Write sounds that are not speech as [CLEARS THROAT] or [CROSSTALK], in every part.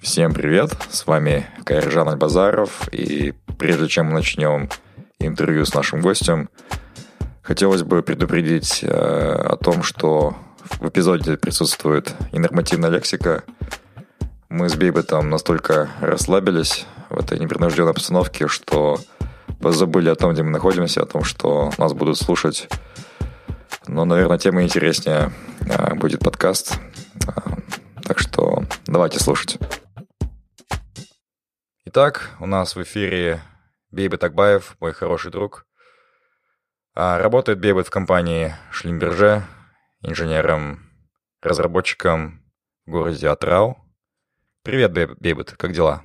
Всем привет, с вами Кайржан Альбазаров, и прежде чем мы начнем интервью с нашим гостем, хотелось бы предупредить э, о том, что в эпизоде присутствует информативная лексика. Мы с Бейбетом настолько расслабились в этой непринужденной обстановке, что позабыли о том, где мы находимся, о том, что нас будут слушать. Но, наверное, тема интереснее э, будет подкаст. Э, так что давайте слушать. Итак, у нас в эфире Бейбет Акбаев, мой хороший друг. А, работает Бейбет в компании Шлимберже, инженером, разработчиком в городе Атрау. Привет, Бейбет, как дела?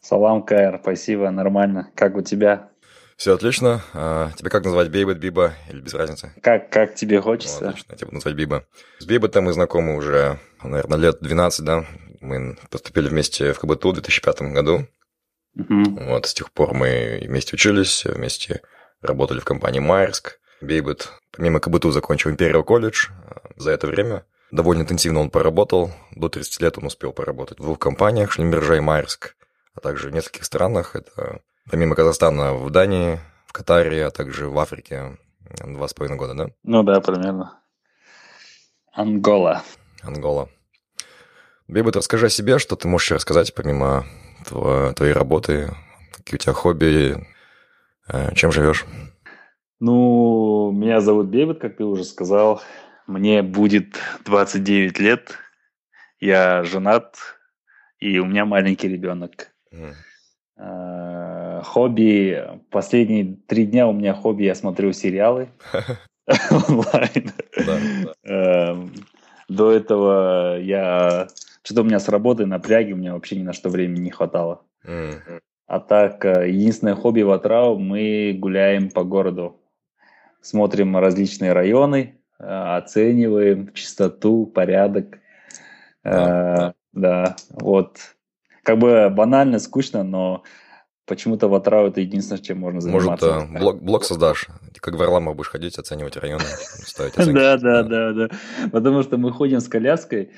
Салам, Кайр, спасибо, нормально. Как у тебя? Все отлично. А, тебя как назвать, Бейбет, Биба или без разницы? Как, как тебе хочется. Ну, отлично, я тебя буду назвать Биба. С Бейбетом мы знакомы уже, наверное, лет 12, да? Мы поступили вместе в КБТУ в 2005 году. Угу. Вот, с тех пор мы вместе учились, вместе работали в компании Майерск. Бейбет, помимо КБТУ, закончил Империал колледж. За это время довольно интенсивно он поработал. До 30 лет он успел поработать в двух компаниях, Шлимбержа и Майерск, а также в нескольких странах. Это помимо Казахстана в Дании, в Катаре, а также в Африке. Два с половиной года, да? Ну да, примерно. Ангола. Ангола. Бейбет, расскажи о себе, что ты можешь рассказать помимо твоей работы? Какие у тебя хобби? Э, чем живешь? Ну, меня зовут Бебет, как ты уже сказал. Мне будет 29 лет. Я женат, и у меня маленький ребенок. Mm. Хобби. Последние три дня у меня хобби, я смотрю сериалы [LAUGHS] онлайн. Эм, до этого я что-то у меня с работы напряги, у меня вообще ни на что времени не хватало. Mm. А так, э, единственное хобби в Атрау, мы гуляем по городу. Смотрим различные районы, э, оцениваем чистоту, порядок. Да, да, вот. Как бы банально, скучно, но почему-то в Атрау это единственное, чем можно заниматься. Может, блог, блог создашь, как в Варламов будешь ходить, оценивать районы, ставить [LAUGHS] оценки. Да, да, да, да. Потому что мы ходим с коляской,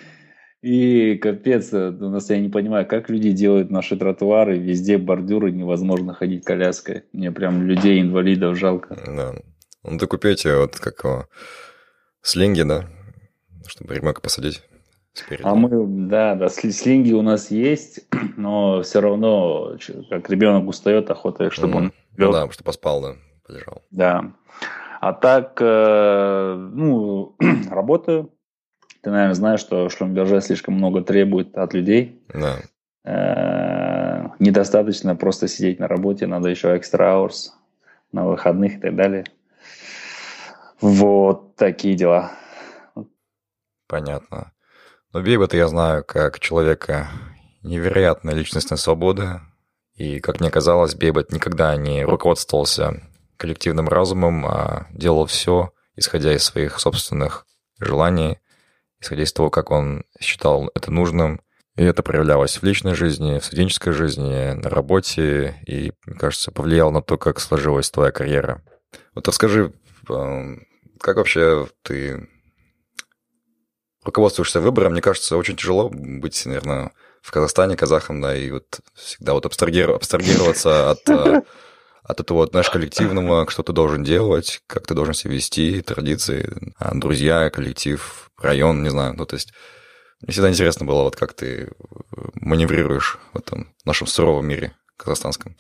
и капец, э, у нас я не понимаю, как люди делают наши тротуары, везде бордюры, невозможно ходить коляской. Мне прям людей, инвалидов жалко. Да. Ну, ты купите вот как его, слинги, да, чтобы ребенка посадить спереди. А мы, да, да, слинги у нас есть, [CLEARS THROAT] но все равно, как ребенок устает, охота, чтобы mm. он лег. Ну, да, чтобы поспал, да, полежал. Да. А так, э, ну, [CLEARS THROAT] работаю, ты, наверное, знаешь, что Шлюмберже слишком много требует от людей. Да. Э, недостаточно просто сидеть на работе, надо еще extra hours на выходных и так далее. Вот такие дела. Понятно. Но Бейбета я знаю как человека невероятной личностной свободы. И, как мне казалось, Бейбет никогда не руководствовался коллективным разумом, а делал все, исходя из своих собственных желаний исходя из того, как он считал это нужным. И это проявлялось в личной жизни, в студенческой жизни, на работе, и, мне кажется, повлияло на то, как сложилась твоя карьера. Вот расскажи, эм, как вообще ты руководствуешься выбором? Мне кажется, очень тяжело быть, наверное, в Казахстане казахом, да, и вот всегда вот абстрагироваться от э, от этого, знаешь, коллективного, что ты должен делать, как ты должен себя вести, традиции, а, друзья, коллектив, район, не знаю. Ну, то есть мне всегда интересно было, вот как ты маневрируешь в этом нашем суровом мире казахстанском?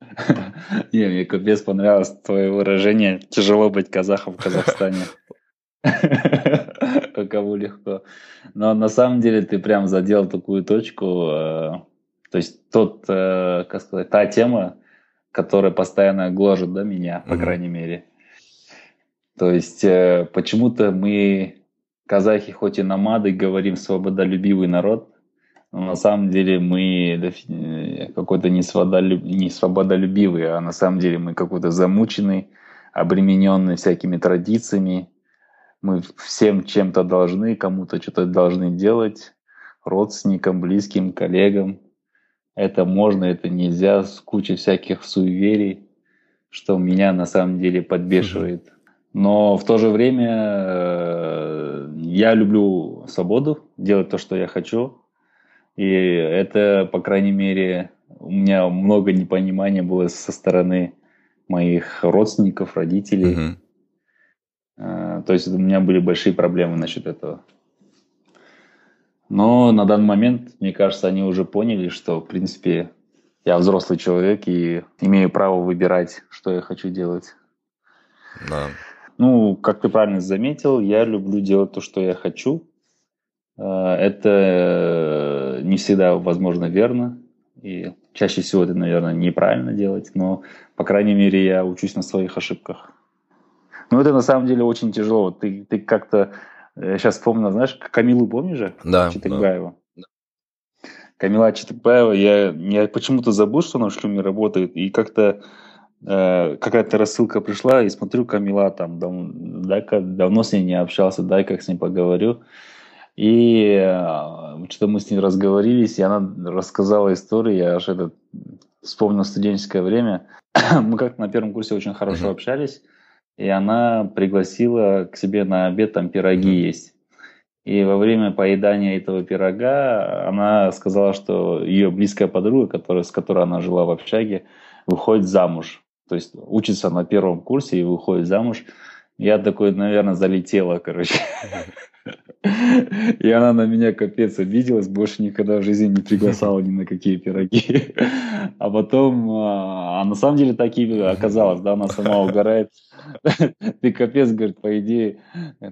[LAUGHS] Не, мне капец понравилось твое выражение «тяжело быть казахом в Казахстане». [LAUGHS] Кому легко. Но на самом деле ты прям задел такую точку, э, то есть тот, э, как сказать, та тема, которая постоянно гложет да, меня, по крайней мере. То есть э, почему-то мы, казахи, хоть и намады, говорим свободолюбивый народ, но на самом деле мы какой-то не, свободолюб... не свободолюбивый, а на самом деле мы какой-то замученный, обремененный всякими традициями, мы всем чем-то должны, кому-то что-то должны делать, родственникам, близким, коллегам. Это можно, это нельзя, с кучей всяких суеверий, что меня на самом деле подбешивает. Но в то же время э, я люблю свободу, делать то, что я хочу. И это, по крайней мере, у меня много непонимания было со стороны моих родственников, родителей. Uh-huh. То есть у меня были большие проблемы насчет этого. Но на данный момент, мне кажется, они уже поняли, что, в принципе, я взрослый человек и имею право выбирать, что я хочу делать. Да. Ну, как ты правильно заметил, я люблю делать то, что я хочу. Э, это не всегда, возможно, верно. И чаще всего это, наверное, неправильно делать. Но, по крайней мере, я учусь на своих ошибках. Ну, это на самом деле очень тяжело. Ты, ты как-то... Я сейчас вспомнил, знаешь, Камилу помнишь же? Да. Читыкбаева. Да. Камила Читыкбаева, я, я почему-то забыл, что она в шлюме работает, и как-то э, какая-то рассылка пришла, и смотрю, Камила там, дав, дай-ка, давно с ней не общался, дай как с ней поговорю. И э, что-то мы с ней разговорились, и она рассказала историю, я аж это вспомнил студенческое время. [COUGHS] мы как-то на первом курсе очень хорошо общались, и она пригласила к себе на обед там пироги есть. И во время поедания этого пирога она сказала, что ее близкая подруга, которая, с которой она жила в общаге, выходит замуж. То есть учится на первом курсе и выходит замуж. Я такой, наверное, залетела, короче. [LAUGHS] И она на меня капец обиделась, больше никогда в жизни не приглашала ни на какие пироги. [LAUGHS] А потом, а, а на самом деле так и оказалось, да, она сама угорает. [LAUGHS] Ты капец, говорит, по идее,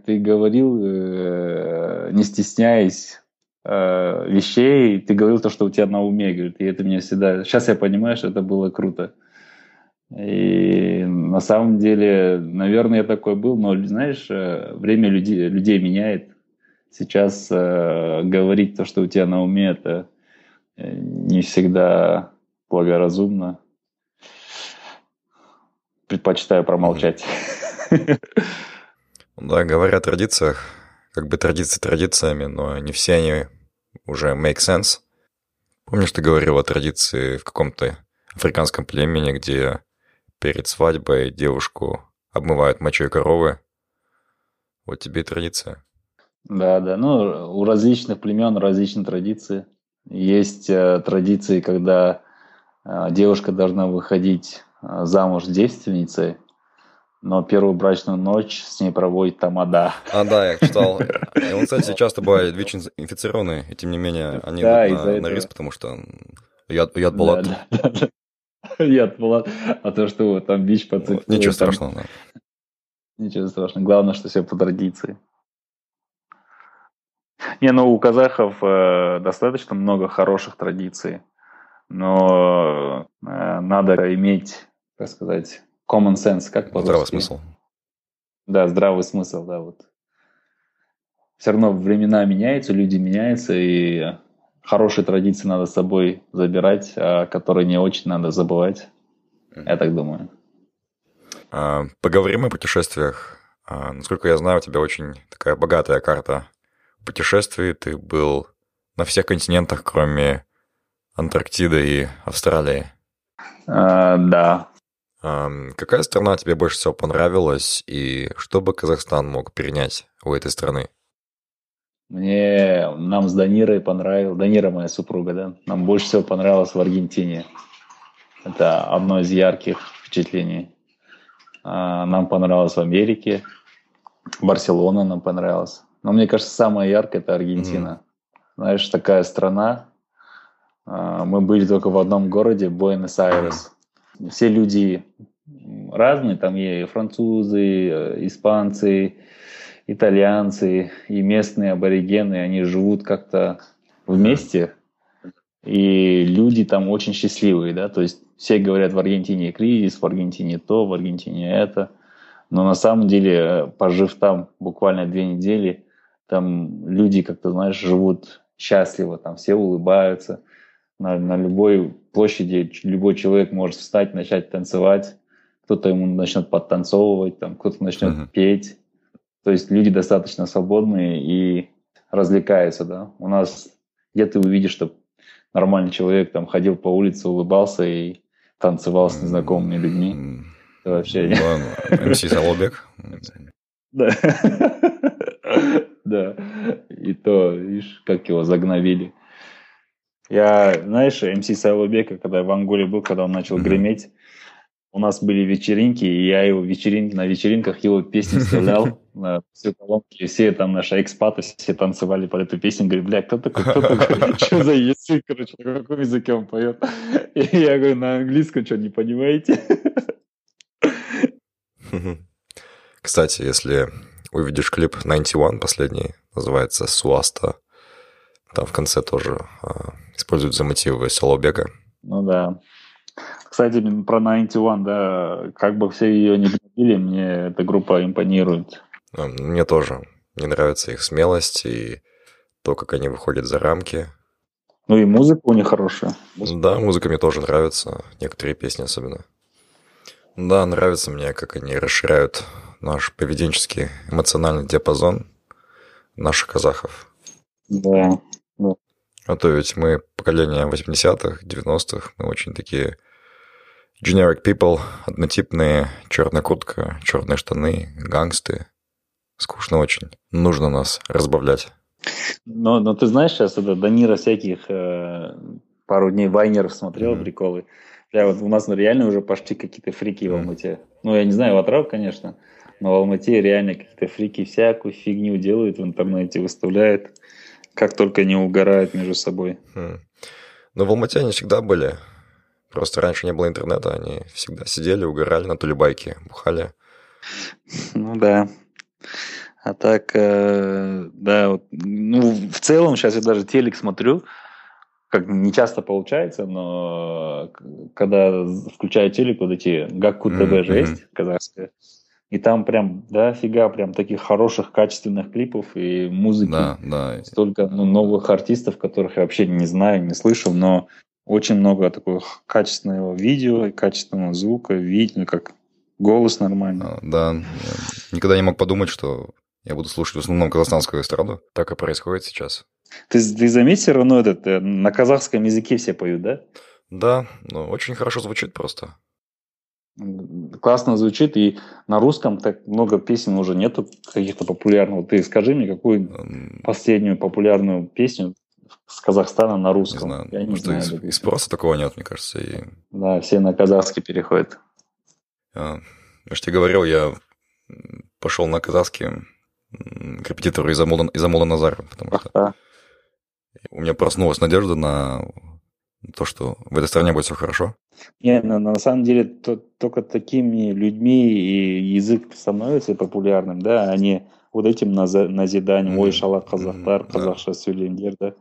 ты говорил, э, не стесняясь э, вещей, ты говорил то, что у тебя на уме, говорит, и это меня всегда... Сейчас я понимаю, что это было круто. И на самом деле, наверное, я такой был, но, знаешь, э, время людей, людей меняет. Сейчас э, говорить то, что у тебя на уме, это э, не всегда благоразумно. Предпочитаю промолчать. [LAUGHS] Да, говоря о традициях, как бы традиции традициями, но не все они уже make sense. Помнишь, ты говорил о традиции в каком-то африканском племени, где перед свадьбой девушку обмывают мочой коровы? Вот тебе и традиция. Да, да. Ну, у различных племен различные традиции. Есть э, традиции, когда э, девушка должна выходить э, замуж девственницей, но первую брачную ночь с ней проводит тамада. А, да, я читал. И он, кстати, часто бывает ВИЧ-инфицированный, и тем не менее они да, идут на, на риск, потому что яд, яд Булат. Да, да, да. Яд Булат. А то, что там ВИЧ подцепил. Ничего страшного, да. Ничего страшного. Главное, что все по традиции. Не, ну у казахов э, достаточно много хороших традиций, но э, надо иметь, как сказать, common sense, как по Здравый смысл. Да, здравый смысл, да, вот. Все равно времена меняются, люди меняются, и хорошие традиции надо с собой забирать, а которые не очень надо забывать. Я так думаю. А, поговорим о путешествиях. А, насколько я знаю, у тебя очень такая богатая карта путешествий ты был на всех континентах, кроме Антарктиды и Австралии. А, да. А, какая страна тебе больше всего понравилась, и что бы Казахстан мог перенять у этой страны? Мне, нам с Данирой понравилось, Данира моя супруга, да, нам больше всего понравилось в Аргентине. Это одно из ярких впечатлений. А, нам понравилось в Америке, Барселона нам понравилась. Но мне кажется, самое яркое это Аргентина. Mm-hmm. Знаешь, такая страна, А, мы были только в одном городе, Буэнос-Айрес. Все люди разные, там и французы, испанцы, итальянцы и местные аборигены, они живут как-то вместе, и люди там очень счастливые, да, то есть все говорят в Аргентине кризис, в Аргентине то, в Аргентине это, но на самом деле, пожив там буквально две недели, там люди как-то, знаешь, живут счастливо, там все улыбаются, на, на любой площади любой человек может встать, начать танцевать, кто-то ему начнет подтанцовывать, там кто-то начнет uh-huh. петь. То есть люди достаточно свободные и развлекаются, да. У нас где ты увидишь, что нормальный человек там ходил по улице, улыбался и танцевал с незнакомыми людьми. Это вообще... Ладно, МС Солобек. Да. Да. И то, видишь, как его загновили. Я, знаешь, МС Сайлобека, когда я в Анголе был, когда он начал греметь, у нас были вечеринки, и я его вечеринки, на вечеринках его песни [LAUGHS] вставлял на всю колонку, и все там наши экспаты, все танцевали под эту песню, говорю, бля, кто такой, кто такой, [LAUGHS] что за язык, короче, на каком языке он поет? И я говорю, на английском, что, не понимаете? [LAUGHS] Кстати, если увидишь клип 91 последний, называется «Суаста», там в конце тоже а, используют за мотивы Солобека. Ну да. Кстати, про 91, да, как бы все ее не любили, мне эта группа импонирует. Мне тоже. Мне нравится их смелость и то, как они выходят за рамки. Ну и музыка у них хорошая. Музыка. Да, музыка мне тоже нравится, некоторые песни особенно. Да, нравится мне, как они расширяют наш поведенческий эмоциональный диапазон наших казахов. Да, да. А то ведь мы поколение 80-х, 90-х, мы очень такие Generic people, однотипные, черная куртка, черные штаны, гангсты. Скучно очень. Нужно нас разбавлять. Но, но ты знаешь, сейчас это Данира всяких э, пару дней вайнеров смотрел, mm-hmm. приколы. Я вот у нас реально уже пошли какие-то фрики mm-hmm. в Алмате. Ну, я не знаю, в Атрау, конечно, но в Алмате реально какие-то фрики всякую фигню делают в интернете, выставляют, как только не угорают между собой. Mm. Но в Алмате они всегда были. Просто раньше не было интернета, они всегда сидели, угорали на тулебайке, бухали. Ну да. А так, э, да, вот, ну, в целом, сейчас я даже телек смотрю, как не часто получается, но когда включаю телек, вот эти Гакку ТВ mm-hmm. же есть, казахская, и там прям, да, фига, прям таких хороших, качественных клипов и музыки. Да, да. Столько ну, новых артистов, которых я вообще не знаю, не слышал, но очень много такого качественного видео и качественного звука, видео, как голос нормальный. А, да, никогда не мог подумать, что я буду слушать в основном казахстанскую эстраду. Так и происходит сейчас. Ты, ты заметил, все равно этот, э, на казахском языке все поют, да? Да, ну, очень хорошо звучит просто. Классно звучит, и на русском так много песен уже нету каких-то популярных. Ты скажи мне, какую последнюю популярную песню с Казахстана на русском. Не знаю, я не знаю. Из, из спроса такого нет, мне кажется. И... Да, все на казахский переходят. А, я же тебе говорил, я пошел на казахский к репетитору из Амула, из Амула Назара, потому что а у меня проснулась надежда на то, что в этой стране будет все хорошо. Не, на, на самом деле то, только такими людьми и язык становится популярным, да, а не вот этим назиданием, mm-hmm. ой, шала казахтар, mm-hmm, казахша сөйлеңдер, да.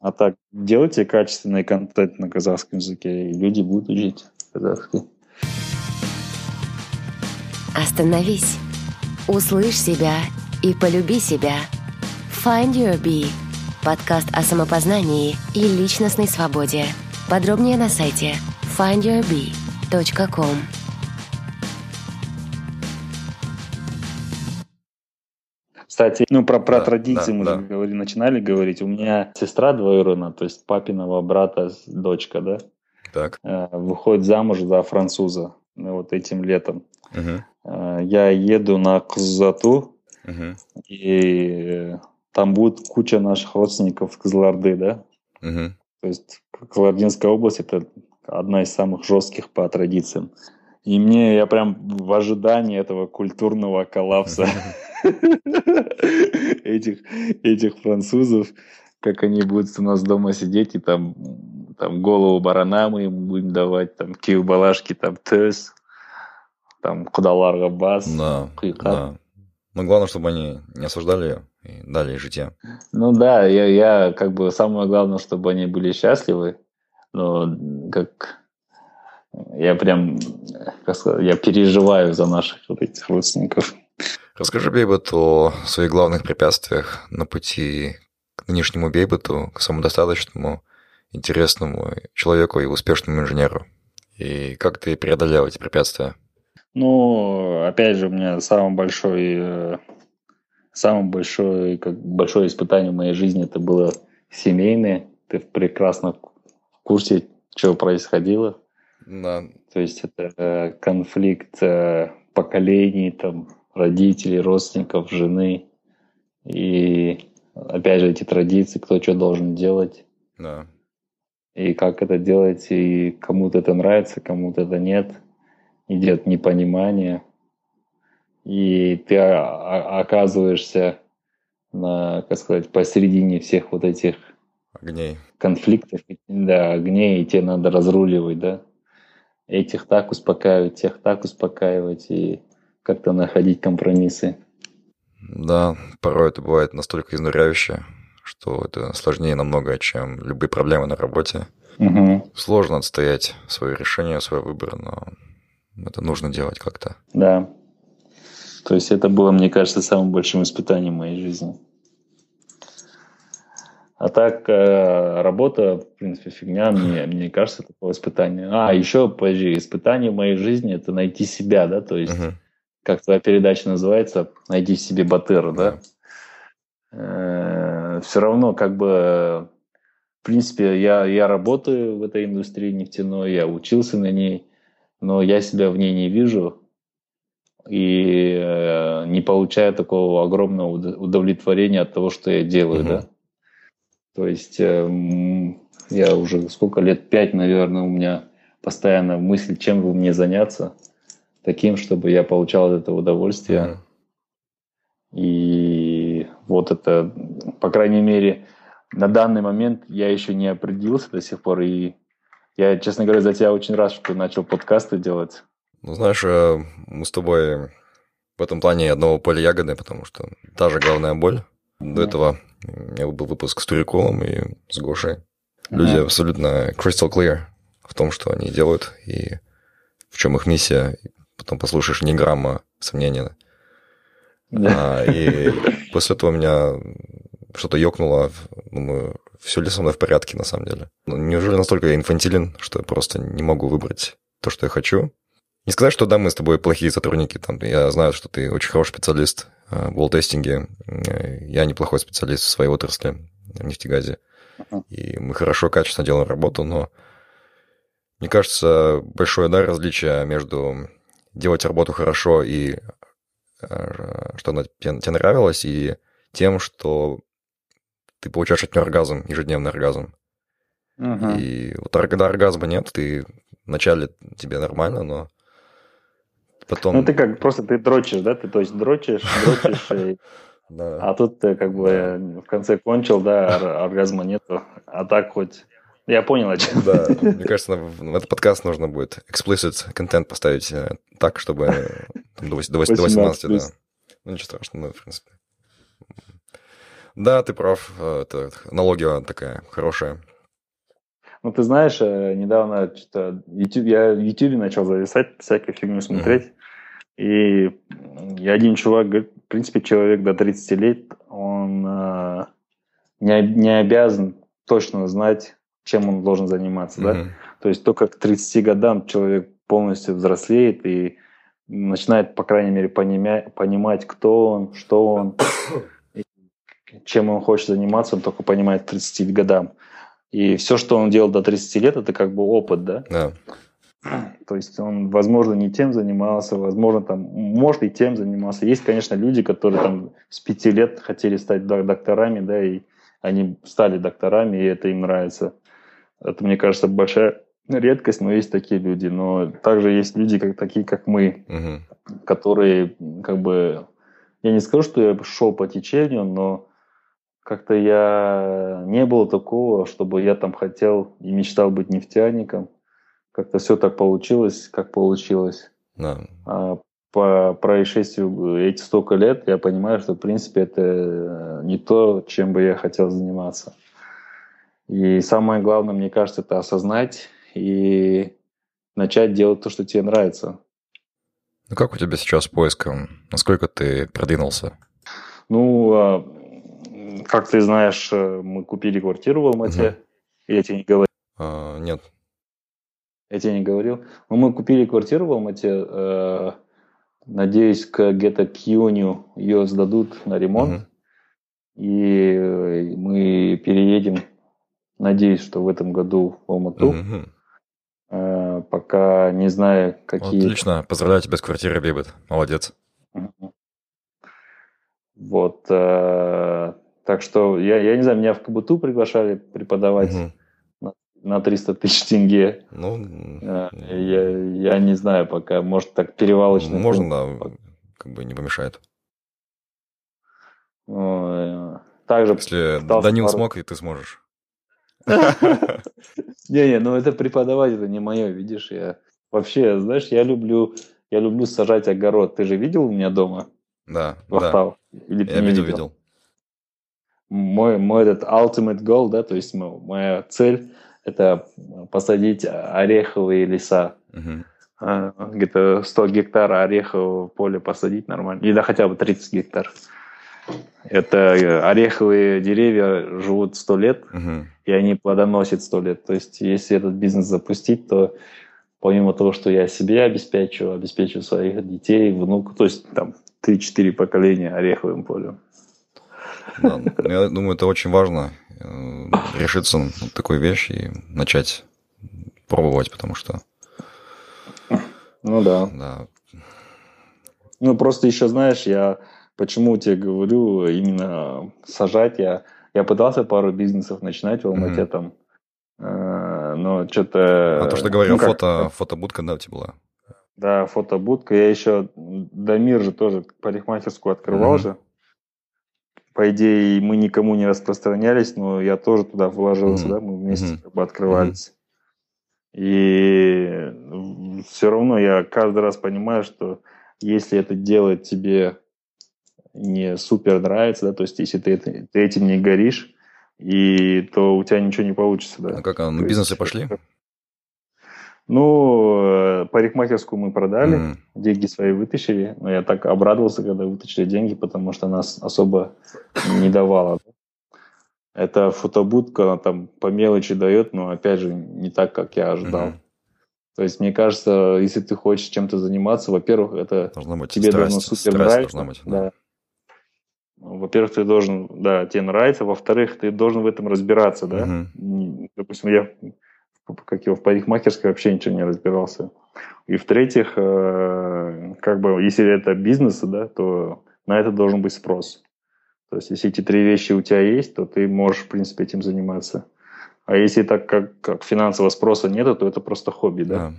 А так, делайте качественный контент на казахском языке, и люди будут учить казахский. Остановись, услышь себя и полюби себя. Find Your Bee – подкаст о самопознании и личностной свободе. Подробнее на сайте findyourbee.com. Кстати, ну про, про да, традиции да, мы да. же говорили, начинали говорить. У меня сестра двоюродная, то есть папиного брата дочка, да, так. Э, выходит замуж за француза ну, вот этим летом. Угу. Я еду на Кузату, угу. и там будет куча наших родственников в Кызылорды, да. Угу. То есть Калардинская область это одна из самых жестких по традициям. И мне, я прям в ожидании этого культурного коллапса [LAUGHS] этих, этих французов, как они будут у нас дома сидеть и там там голову барана мы им будем давать, там киевбалашки, там тез, там кудаларга бас, да, да. Но главное, чтобы они не осуждали и дали ей житье. Ну да, я, я как бы самое главное, чтобы они были счастливы. Но как я прям, сказать, я переживаю за наших вот этих родственников. Расскажи Бейбот о своих главных препятствиях на пути к нынешнему Бейботу, к самодостаточному, интересному человеку и успешному инженеру. И как ты преодолел эти препятствия? Ну, опять же, у меня самый большой, самое большое, как большое испытание в моей жизни это было семейное. Ты прекрасно в курсе, что происходило. Да. То есть это э, конфликт э, поколений, там, родителей, родственников, жены. И опять же эти традиции, кто что должен делать. Да. И как это делать, и кому-то это нравится, кому-то это нет – идет непонимание, и ты оказываешься на, как сказать, посередине всех вот этих огней. конфликтов, да, огней, и тебе надо разруливать, да. Этих так успокаивать, тех так успокаивать, и как-то находить компромиссы. Да, порой это бывает настолько изнуряюще, что это сложнее намного, чем любые проблемы на работе. Угу. Сложно отстоять свое решение, свой выбор, но это нужно делать как-то. Да. То есть это было, мне кажется, самым большим испытанием моей жизни. А так, э, работа, в принципе, фигня, мне, [LAUGHS] мне кажется, было испытание. А, еще, подожди, испытание в моей жизни – это найти себя, да, то есть, uh-huh. как твоя передача называется, «Найди в себе батыра», да. Э, все равно, как бы, в принципе, я, я работаю в этой индустрии нефтяной, я учился на ней, но я себя в ней не вижу и э, не получаю такого огромного удовлетворения от того, что я делаю, mm-hmm. да. То есть э, я уже сколько лет, пять, наверное, у меня постоянно мысль, чем бы мне заняться, таким, чтобы я получал от этого удовольствие. Mm-hmm. И вот это, по крайней мере, на данный момент я еще не определился до сих пор, и я, честно говоря, за тебя очень рад, что начал подкасты делать. Ну, знаешь, э, мы с тобой в этом плане одного поля ягоды, потому что та же главная боль. До этого у меня был выпуск с Туриколом и с Гошей. Люди mm-hmm. абсолютно crystal clear в том, что они делают и в чем их миссия. Потом послушаешь ни грамма сомнения. Yeah. А, и после этого меня что-то ёкнуло. Думаю, все ли со мной в порядке на самом деле? Ну, неужели настолько я инфантилен, что я просто не могу выбрать то, что я хочу? Не сказать, что да, мы с тобой плохие сотрудники. Там, я знаю, что ты очень хороший специалист в волл-тестинге. Э, я неплохой специалист в своей отрасли, в нефтегазе. И мы хорошо, качественно делаем работу, но мне кажется, большое да, различие между делать работу хорошо и э, что она тебе нравилась, и тем, что ты получаешь от нее оргазм, ежедневный оргазм. Uh-huh. И вот когда оргазма нет, ты вначале тебе нормально, но потом... Ну, ты как, просто ты дрочишь, да? Ты, то есть, дрочишь, дрочишь, [LAUGHS] и... Да. А тут ты как бы да. в конце кончил, да, оргазма нету. А так хоть... Я понял, о чем. Да, [LAUGHS] мне кажется, в этот подкаст нужно будет explicit контент поставить э, так, чтобы там, до 18, до 18 да. Ну, ничего страшного, ну, в принципе. Да, ты прав. Э, это аналогия такая хорошая. Ну, ты знаешь, э, недавно что-то YouTube, я в YouTube начал зависать, всякую фигню смотреть. Mm-hmm. И один чувак говорит, в принципе, человек до 30 лет, он э, не, не обязан точно знать, чем он должен заниматься, mm-hmm. да? То есть только к 30 годам человек полностью взрослеет и начинает, по крайней мере, понимать, понимать кто он, что он чем он хочет заниматься, он только понимает к 30 годам. И все, что он делал до 30 лет, это как бы опыт, да? Да. [CLEARS THROAT] То есть он, возможно, не тем занимался, возможно, там, может, и тем занимался. Есть, конечно, люди, которые там с пяти лет хотели стать докторами, да, и они стали докторами, и это им нравится. Это, мне кажется, большая редкость, но есть такие люди. Но также есть люди, как, такие, как мы, угу. которые, как бы, я не скажу, что я шел по течению, но как-то я не было такого, чтобы я там хотел и мечтал быть нефтяником. Как-то все так получилось, как получилось. Да. А по происшествию эти столько лет я понимаю, что в принципе это не то, чем бы я хотел заниматься. И самое главное, мне кажется, это осознать и начать делать то, что тебе нравится. Ну как у тебя сейчас с поиском? Насколько ты продвинулся? Ну, а, как ты знаешь, э, мы купили квартиру в Алмате. Угу. Я тебе не говорил. А, нет. Я тебе не говорил. Ну, мы купили квартиру в Алмате. Э, надеюсь, к где-то к июню ее сдадут на ремонт. Угу. И э, мы переедем, надеюсь, что в этом году в Алмату. Угу. Э, пока не знаю, какие... Отлично, поздравляю тебя с квартирой, Бибет. Молодец. Вот. Э, так что я, я не знаю, меня в КБТУ приглашали преподавать угу. На, на 300 тысяч тенге. Ну, э, я, я не знаю пока, может так перевалочно. Можно, да, как бы не помешает. Также Если Данил пару... смог, и ты сможешь. [LAUGHS] Не-не, ну это преподавать, это не мое, видишь, я вообще, знаешь, я люблю, я люблю сажать огород. Ты же видел у меня дома? Да, да. Я видел, видел. Мой, мой этот ultimate goal, да, то есть моя цель это посадить ореховые леса. Угу. Где-то 100 гектар орехового поля посадить нормально. Или да, хотя бы 30 гектар. Это э, ореховые деревья живут сто лет, угу. и они плодоносят сто лет. То есть, если этот бизнес запустить, то помимо того, что я себе обеспечиваю, обеспечиваю своих детей, внук, то есть там 3-4 поколения ореховым полем. Да, ну, я думаю, это очень важно решиться на такую вещь и начать пробовать, потому что... Ну да. да. Ну просто еще, знаешь, я Почему тебе говорю именно сажать? Я, я пытался пару бизнесов начинать в Алмате mm-hmm. там, э, но что-то... А то, что говорил, ну, фото, фотобудка, да, у тебя была? Да, фотобудка. Я еще Дамир же тоже парикмахерскую открывал mm-hmm. же. По идее, мы никому не распространялись, но я тоже туда вложился, mm-hmm. да, мы вместе mm-hmm. как бы открывались. Mm-hmm. И все равно я каждый раз понимаю, что если это делает тебе не супер нравится, да, то есть если ты, ты этим не горишь, и то у тебя ничего не получится, да. А как, ну, бизнесы есть, пошли? Ну, э, парикмахерскую мы продали, mm. деньги свои вытащили, но я так обрадовался, когда вытащили деньги, потому что нас особо не давала. Это фотобудка, она там по мелочи дает, но опять же не так, как я ожидал. Mm-hmm. То есть, мне кажется, если ты хочешь чем-то заниматься, во-первых, это должно быть тебе страсть, должно супер нравиться. Быть, да. да. Во-первых, ты должен, да, тебе нравится. Во-вторых, ты должен в этом разбираться, да. Угу. Допустим, я как его в парикмахерской вообще ничего не разбирался. И в-третьих, э, как бы, если это бизнес, да, то на это должен быть спрос. То есть, если эти три вещи у тебя есть, то ты можешь, в принципе, этим заниматься. А если так как, как финансового спроса нет, то это просто хобби, да? да.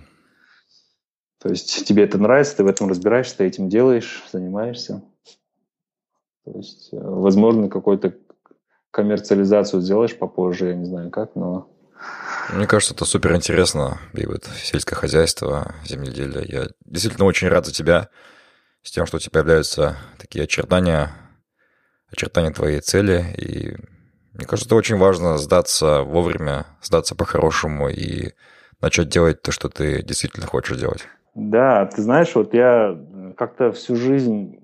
То есть тебе это нравится, ты в этом разбираешься, ты этим делаешь, занимаешься. То есть, э, возможно, какой-то коммерциализацию сделаешь попозже, я не знаю как, но... Мне кажется, это супер интересно, Бивит, сельское хозяйство, земледелие. Я действительно очень рад за тебя, с тем, что у тебя появляются такие очертания, очертания твоей цели. И мне кажется, это очень важно сдаться вовремя, сдаться по-хорошему и начать делать то, что ты действительно хочешь делать. Да, ты знаешь, вот я как-то всю жизнь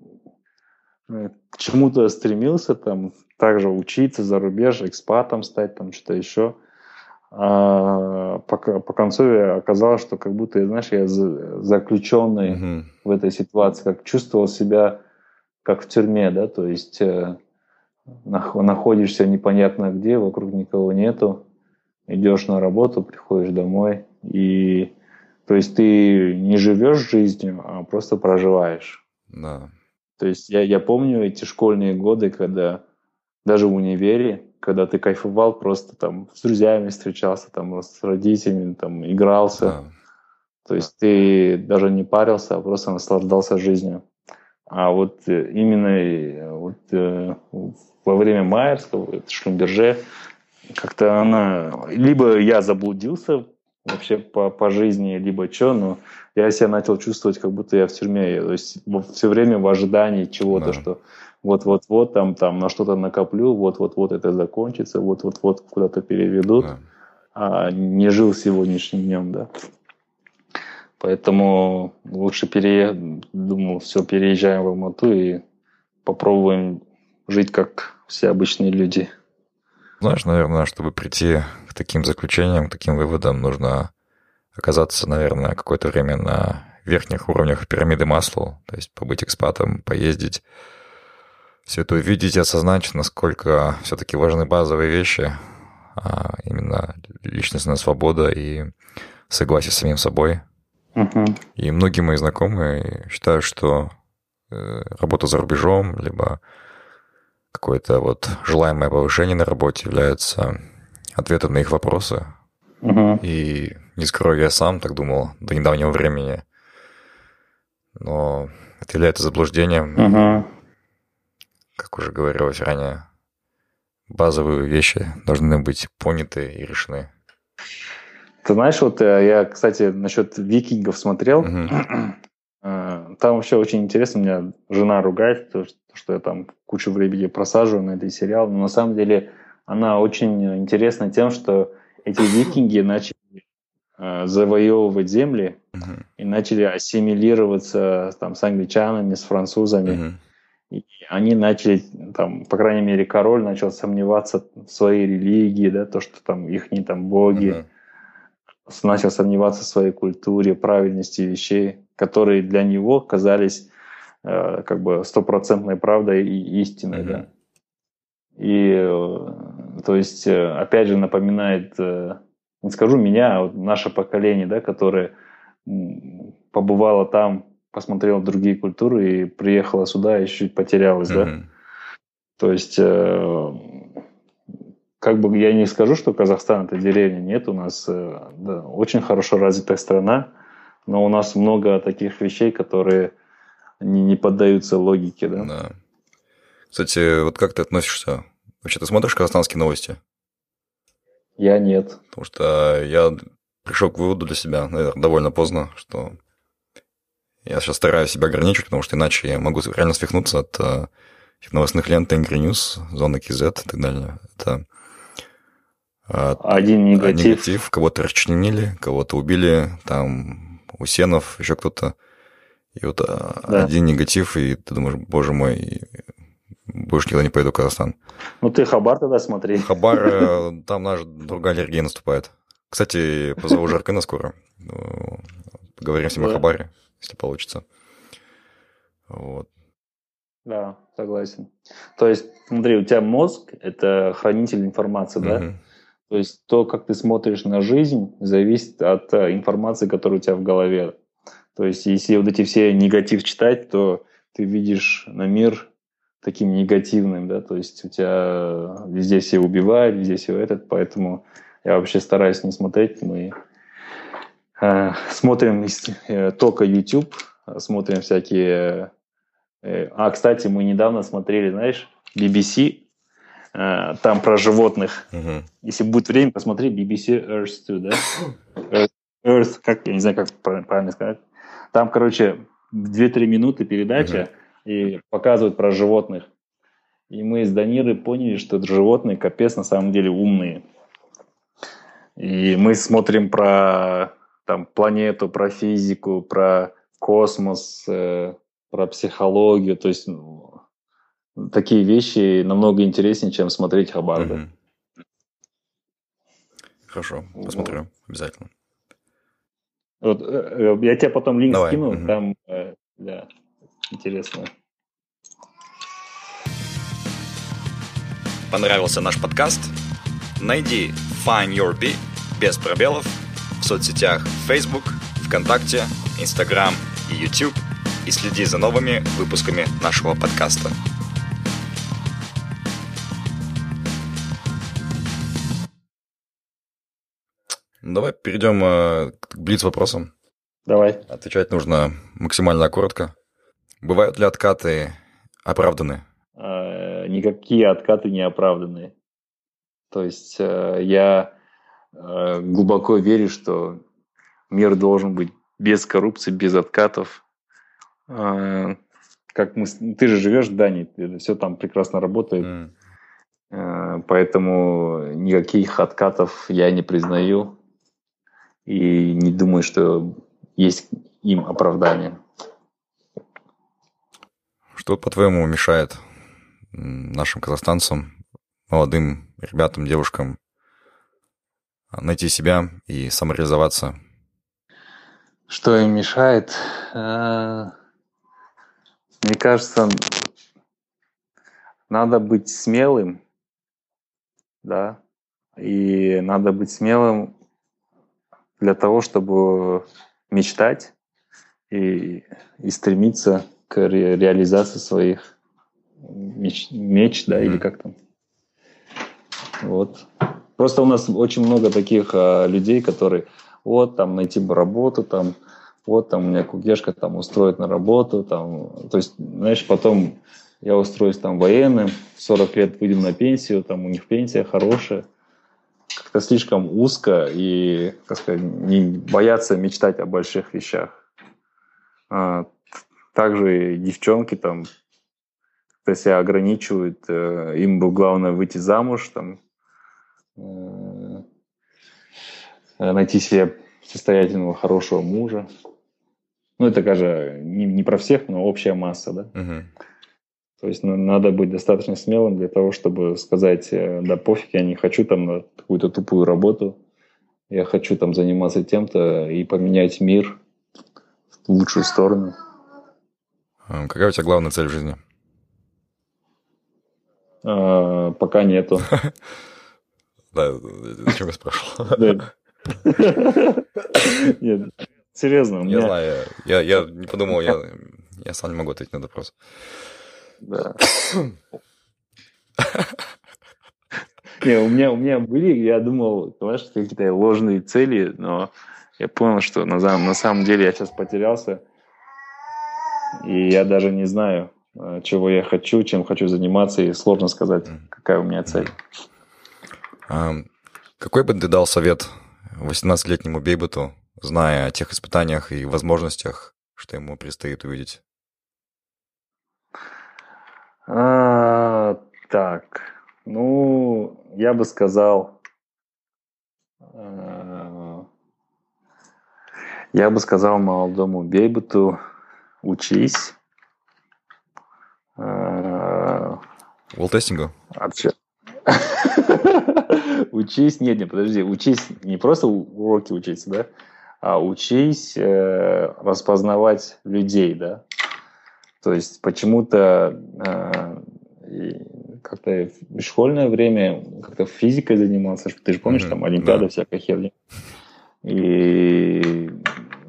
Э, к чему-то стремился, там, также учиться за рубеж, экспатом стать, там, что-то еще. А по, по концу оказалось, что как будто, знаешь, я заключенный mm-hmm. в этой ситуации, как чувствовал себя как в тюрьме, да, то есть э, находишься непонятно где, вокруг никого нету, идешь на работу, приходишь домой, и то есть ты не живешь жизнью, а просто проживаешь. Да. То есть я, я помню эти школьные годы, когда даже в универе, когда ты кайфовал, просто там с друзьями встречался, там с родителями, там игрался. Да. То есть ты даже не парился, а просто наслаждался жизнью. А вот э, именно э, вот, э, во время Майерского, Шлюмберже, как-то она... Либо я заблудился вообще по, по жизни, либо что, но я себя начал чувствовать, как будто я в тюрьме. То есть все время в ожидании чего-то, да. что вот-вот-вот там, там на что-то накоплю, вот-вот-вот это закончится, вот-вот-вот куда-то переведут, да. а не жил сегодняшним днем, да. Поэтому лучше переехать, думал, все, переезжаем в Алмату и попробуем жить как все обычные люди. Знаешь, наверное, чтобы прийти к таким заключениям, к таким выводам, нужно оказаться, наверное, какое-то время на верхних уровнях пирамиды масла, то есть побыть экспатом, поездить, все это увидеть и осознать, насколько все-таки важны базовые вещи, а именно личностная свобода и согласие с самим собой – и многие мои знакомые считают, что э, работа за рубежом, либо какое-то вот желаемое повышение на работе является ответом на их вопросы. uh И не скрою, я сам так думал до недавнего времени. Но это является заблуждением. uh Как уже говорилось ранее, базовые вещи должны быть поняты и решены. Ты знаешь, вот э, я, кстати, насчет викингов смотрел. Uh-huh. [CLEARS THROAT] Там вообще очень интересно. Меня жена ругает, что я там кучу времени просаживаю на этот сериал. Но на самом деле она очень интересна тем, что эти [LAUGHS] викинги начали э, завоевывать земли uh-huh. и начали ассимилироваться там, с англичанами, с французами. Uh-huh. И они начали, там, по крайней мере, король начал сомневаться в своей религии, да, то, что там их не там боги. Uh-huh начал сомневаться в своей культуре, правильности вещей, которые для него казались э, как бы стопроцентной правдой и истиной, mm-hmm. да. И э, то есть, э, опять же, напоминает, э, не скажу меня, а вот наше поколение, да, которое побывало там, посмотрело другие культуры и приехало сюда и чуть потерялось, mm-hmm. да. То есть э, как бы я не скажу, что Казахстан это деревня, нет, у нас э, да, очень хорошо развитая страна, но у нас много таких вещей, которые не, не поддаются логике, да. да. Кстати, вот как ты относишься? Вообще, ты смотришь казахстанские новости? Я нет. Потому что я пришел к выводу для себя, наверное, довольно поздно, что я сейчас стараюсь себя ограничить, потому что иначе я могу реально свихнуться от э, новостных лент Angry News, Зона КЗ и так далее. Это а, Один негатив. Негатив, кого-то расчленили, кого-то убили, там Усенов, еще кто-то. И вот а, да. один негатив, и ты думаешь, боже мой, больше никогда не поеду в Казахстан. Ну ты Хабар тогда смотри. Хабар, э, [LAUGHS] там наша другая аллергия наступает. Кстати, позову Жаркына скоро. Ну, поговорим с ним о Хабаре, если получится. Вот. Да, согласен. То есть, смотри, у тебя мозг – это хранитель информации, да? То есть то, как ты смотришь на жизнь, зависит от э, информации, которая у тебя в голове. То есть если вот эти все негатив читать, то ты видишь на мир таким негативным, да, то есть у тебя везде все убивают, везде все этот, поэтому я вообще стараюсь не смотреть, мы смотрим э, только YouTube, смотрим всякие... Э, а, кстати, мы недавно смотрели, знаешь, BBC Э, там про животных. Угу. Если будет время, посмотри BBC Earth 2, да? Earth, Earth, как, я не знаю, как правильно сказать. Там, короче, 2-3 минуты передача угу. и показывают про животных. И мы с Данирой поняли, что животные капец на самом деле умные. И мы смотрим про там, планету, про физику, про космос, э, про психологию. То есть ну, такие вещи намного интереснее, чем смотреть Хабар. Угу. Хорошо, посмотрю вот. обязательно. Вот, э, э, я тебе потом линк Давай. скину, угу. там, э, да, интересно. Понравился наш подкаст? Найди Find Your Bee без пробелов в соцсетях Facebook, ВКонтакте, Instagram и YouTube и следи за новыми выпусками нашего подкаста. Давай перейдем э, к блиц вопросам. Давай. Отвечать нужно максимально коротко. Бывают ли откаты оправданы? Э, никакие откаты не оправданы. То есть э, я глубоко верю, что мир должен быть без коррупции, без откатов. Э, как мы, ты же живешь в Дании, все там прекрасно работает. Mm. Э, поэтому никаких откатов я не признаю и не думаю, что есть им оправдание. Что, по-твоему, мешает нашим казахстанцам, молодым ребятам, девушкам найти себя и самореализоваться? Что им мешает? Э, мне кажется, надо быть смелым, да, и надо быть смелым для того, чтобы мечтать и, и стремиться к ре, реализации своих меч, меч, да, mm. или как там. Вот. Просто у нас очень много таких а, людей, которые вот там найти бы работу, там вот там у меня кукешка там устроит на работу, там, то есть, знаешь, потом я устроюсь там военным, 40 лет выйдем на пенсию, там у них пенсия хорошая, как-то слишком узко и, как сказать, не бояться мечтать о больших вещах. А, также девчонки там то себя ограничивают, э, им бы главное выйти замуж, там, найти себе состоятельного, хорошего мужа. Ну, это, конечно, не, не про всех, но общая масса, да. Uh-huh. То есть ну, надо быть достаточно смелым для того, чтобы сказать, э, да пофиг, я не хочу там какую-то тупую работу, я хочу там заниматься тем-то и поменять мир в лучшую сторону. А какая у тебя главная цель в жизни? А, пока нету. [LAUGHS] Да, зачем я спрашивал? Нет, серьезно. Я знаю, я не подумал, я сам не могу ответить на этот вопрос. Да. Не, у меня, у меня были, я думал, знаешь, какие-то ложные цели, но я понял, что на, на самом деле я сейчас потерялся, и я даже не знаю, э, чего я хочу, чем хочу заниматься, и сложно сказать, какая у меня цель. Какой бы ты дал совет 18-летнему Бейбуту, зная о тех испытаниях и возможностях, что ему предстоит увидеть? А, так, ну, я бы сказал, э, я бы сказал молодому Бейбуту, учись. Э, Волтестингу? Вообще. [LAUGHS] Учись, нет, нет, подожди, учись не просто уроки учиться, да, а учись э, распознавать людей, да. То есть почему-то э, как-то в школьное время как-то физикой занимался, ты же помнишь, mm-hmm. там Олимпиада, да. всякая херня. И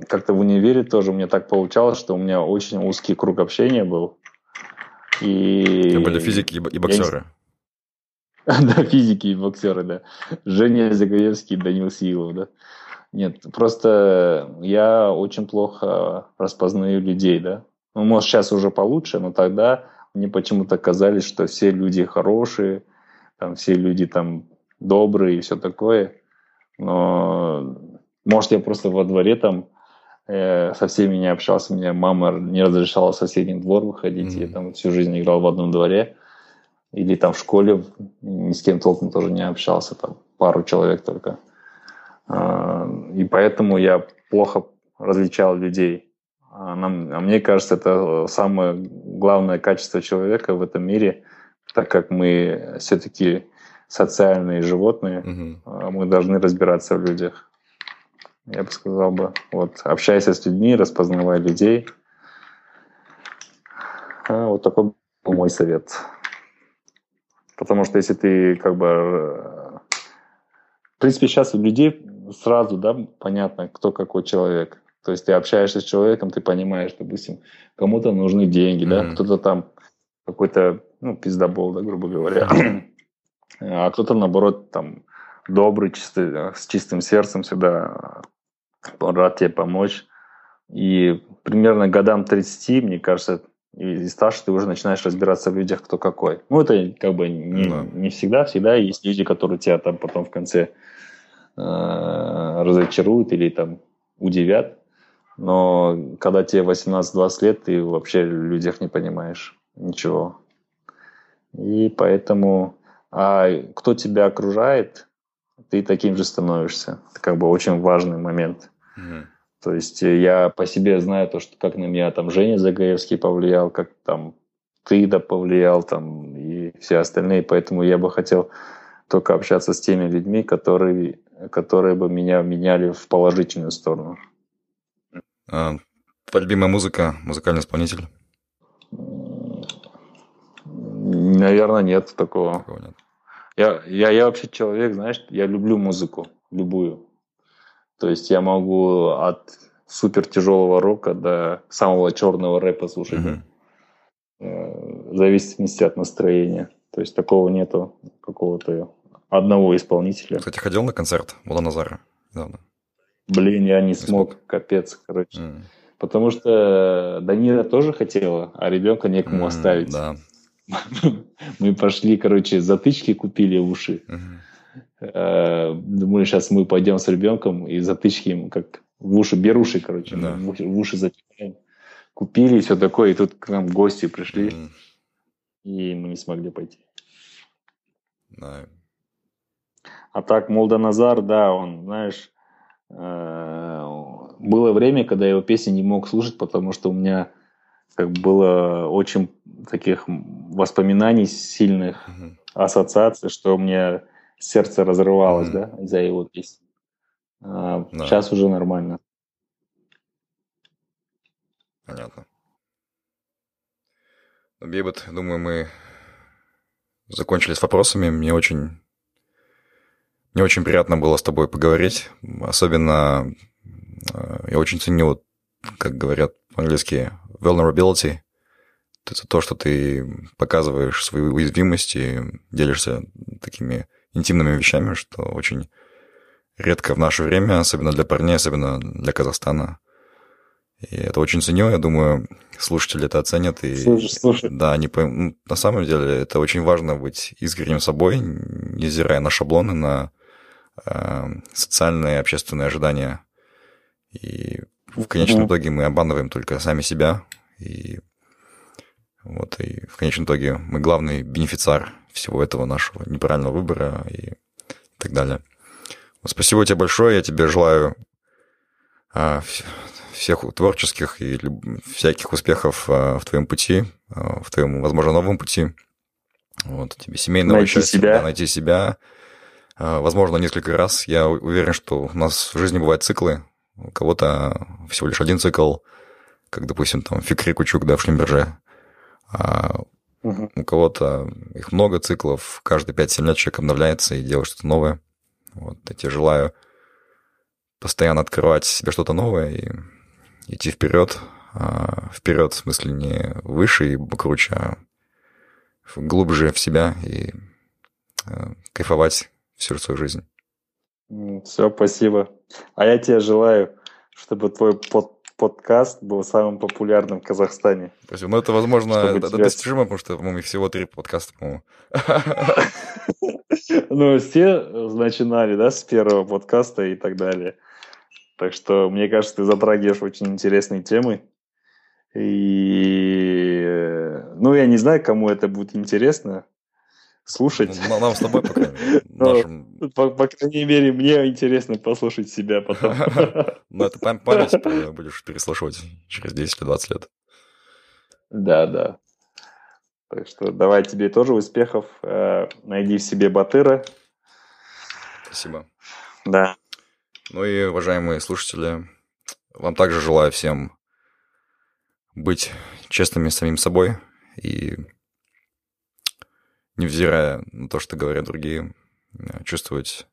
как-то в универе тоже у меня так получалось, что у меня очень узкий круг общения был. И... Тем более физики и боксеры. Да, физики и боксеры, да. Женя Загаевский, Данил Силов, да. Нет, просто я очень плохо распознаю людей, да. Ну, может, сейчас уже получше, но тогда мне почему-то казались, что все люди хорошие, там все люди там добрые и все такое. Но, может, я просто во дворе там э, со всеми не общался, меня мама не разрешала в соседний двор выходить, mm-hmm. я там всю жизнь играл в одном дворе. Или там в школе ни с кем толком тоже не общался, там пару человек только. А, и поэтому я плохо различал людей. А, а мне кажется, это самое главное качество человека в этом мире, так как мы все-таки социальные животные, угу. мы должны разбираться в людях. Я бы сказал бы, вот, общайся с людьми, распознавай людей. Вот такой был мой совет. Потому что если ты как бы... Э, в принципе, сейчас у людей сразу, да, понятно, кто какой человек. То есть ты общаешься с человеком, ты понимаешь, допустим, кому-то нужны деньги, mm-hmm. да, кто-то там какой-то, ну, пиздобол, да, грубо говоря. а кто-то, наоборот, там, добрый, чистый, с чистым сердцем всегда рад тебе помочь. И примерно годам 30, мне кажется, и, и старше ты уже начинаешь разбираться в людях, кто какой. Ну, это как бы не, да. не всегда, всегда есть люди, которые тебя там потом в конце э, разочаруют или там удивят. Но когда тебе 18-20 лет, ты вообще в людях не понимаешь ничего. И поэтому, а кто тебя окружает, ты таким же становишься. Это как бы очень важный момент. Mm-hmm. То есть э, я по себе знаю то, что как на меня там Женя Загаевский повлиял, как там ты да повлиял там и все остальные. Поэтому я бы хотел только общаться с теми людьми, которые, которые бы меня меняли в положительную сторону. А, любимая музыка, музыкальный исполнитель? Наверное, нет такого. такого нет. Я, я, я вообще человек, знаешь, я люблю музыку, любую. То есть я могу от супер тяжелого рока до самого черного рэпа слушать. Mm-hmm. В зависимости от настроения. То есть такого нету какого-то одного исполнителя. Кстати, ходил на концерт Мула Назара недавно? Блин, я не, не смог, смог, капец, короче. Mm. Потому что Данира тоже хотела, а ребенка некому mm, оставить. Да. [LAUGHS] Мы пошли, короче, затычки купили уши. Mm-hmm. Думали, сейчас мы пойдем с ребенком и затычки ему как в уши, беруши, короче, да. в, уши, в уши затекаем. Купили и все такое, и тут к нам гости пришли, mm. и мы не смогли пойти. Да. А так, Молданазар, да, он, знаешь, э, было время, когда я его песни не мог слушать, потому что у меня как было очень таких воспоминаний сильных, mm-hmm. ассоциаций, что у меня сердце разрывалось, mm-hmm. да, из-за его песни. А, да. Сейчас уже нормально. Понятно. Ну, Бейбот, думаю, мы закончили с вопросами. Мне очень, мне очень приятно было с тобой поговорить. Особенно э, я очень ценю, как говорят по-английски, vulnerability. Это то, что ты показываешь свои уязвимости, делишься такими интимными вещами, что очень редко в наше время, особенно для парней, особенно для Казахстана. И это очень ценю, я думаю, слушатели это оценят. И, слушай, слушай. Да, они пойм... ну, на самом деле это очень важно быть искренним собой, невзирая на шаблоны, на э, социальные, общественные ожидания. И в конечном mm итоге мы обманываем только сами себя. И вот, и в конечном итоге мы главный бенефициар всего этого нашего неправильного выбора и, так далее. Спасибо тебе большое. Я тебе желаю а, всех творческих и всяких успехов а, в твоем пути, а, в твоем, возможно, новом пути. Вот, тебе семейного найти счастья, себя. Да, найти себя. Возможно, несколько раз. Я уверен, что у нас в жизни бывают циклы. У кого-то всего лишь один цикл, как, допустим, там Фикри Кучук, да, в Шлимберже. А угу. у кого-то их много циклов, каждые 5-7 лет человек обновляется и делает что-то новое. Вот, я тебе желаю постоянно открывать себе что-то новое и идти вперед. А вперед, в смысле, не выше и круче, а глубже в себя и а, кайфовать всю свою жизнь. Все, спасибо. А я тебе желаю, чтобы твой под, подкаст был самым популярным в Казахстане. Спасибо. Ну, это, возможно, тебя... достижимо, потому что, по-моему, всего три подкаста, по-моему. [LAUGHS] Ну, все начинали, да, с первого подкаста и так далее. Так что, мне кажется, ты затрагиваешь очень интересные темы. И, ну, я не знаю, кому это будет интересно слушать. Ну, нам с тобой, по крайней мере. [LAUGHS] Нашим... По, по крайней мере, мне интересно послушать себя потом. [LAUGHS] Ну, это память [LAUGHS] будешь переслушивать через 10 или 20 лет. Да, да. Так что давай тебе тоже успехов. Э, найди в себе Батыра. Спасибо. Да. Ну и, уважаемые слушатели, вам также желаю всем быть честными с самим собой и, невзирая на то, что говорят другие, чувствовать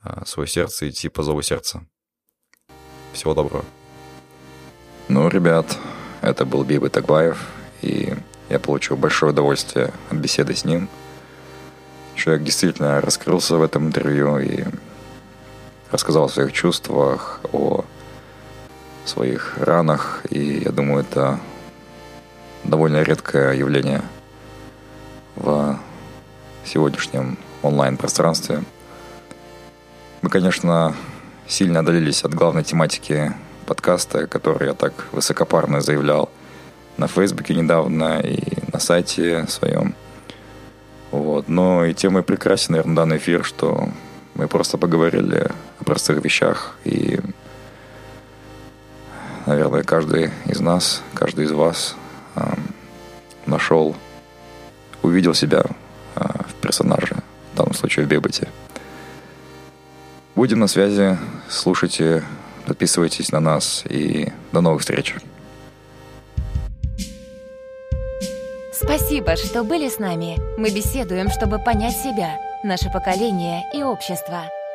а, свое сердце и идти по зову сердца. Всего доброго. Ну, ребят, это был Биба Тагбаев, и я получил большое удовольствие от беседы с ним. Человек действительно раскрылся в этом интервью и рассказал о своих чувствах, о своих ранах. И я думаю, это довольно редкое явление в сегодняшнем онлайн-пространстве. Мы, конечно, сильно отдалились от главной тематики подкаста, который я так высокопарно заявлял на Фейсбуке недавно и на сайте своем. Вот. Но и тем и прекрасен, наверное, данный эфир, что мы просто поговорили о простых вещах и наверное, каждый из нас, каждый из вас э, нашел, увидел себя э, в персонаже, в данном случае в Бебете. Будем на связи, слушайте, подписывайтесь на нас и до новых встреч. Спасибо, что были с нами. Мы беседуем, чтобы понять себя, наше поколение и общество.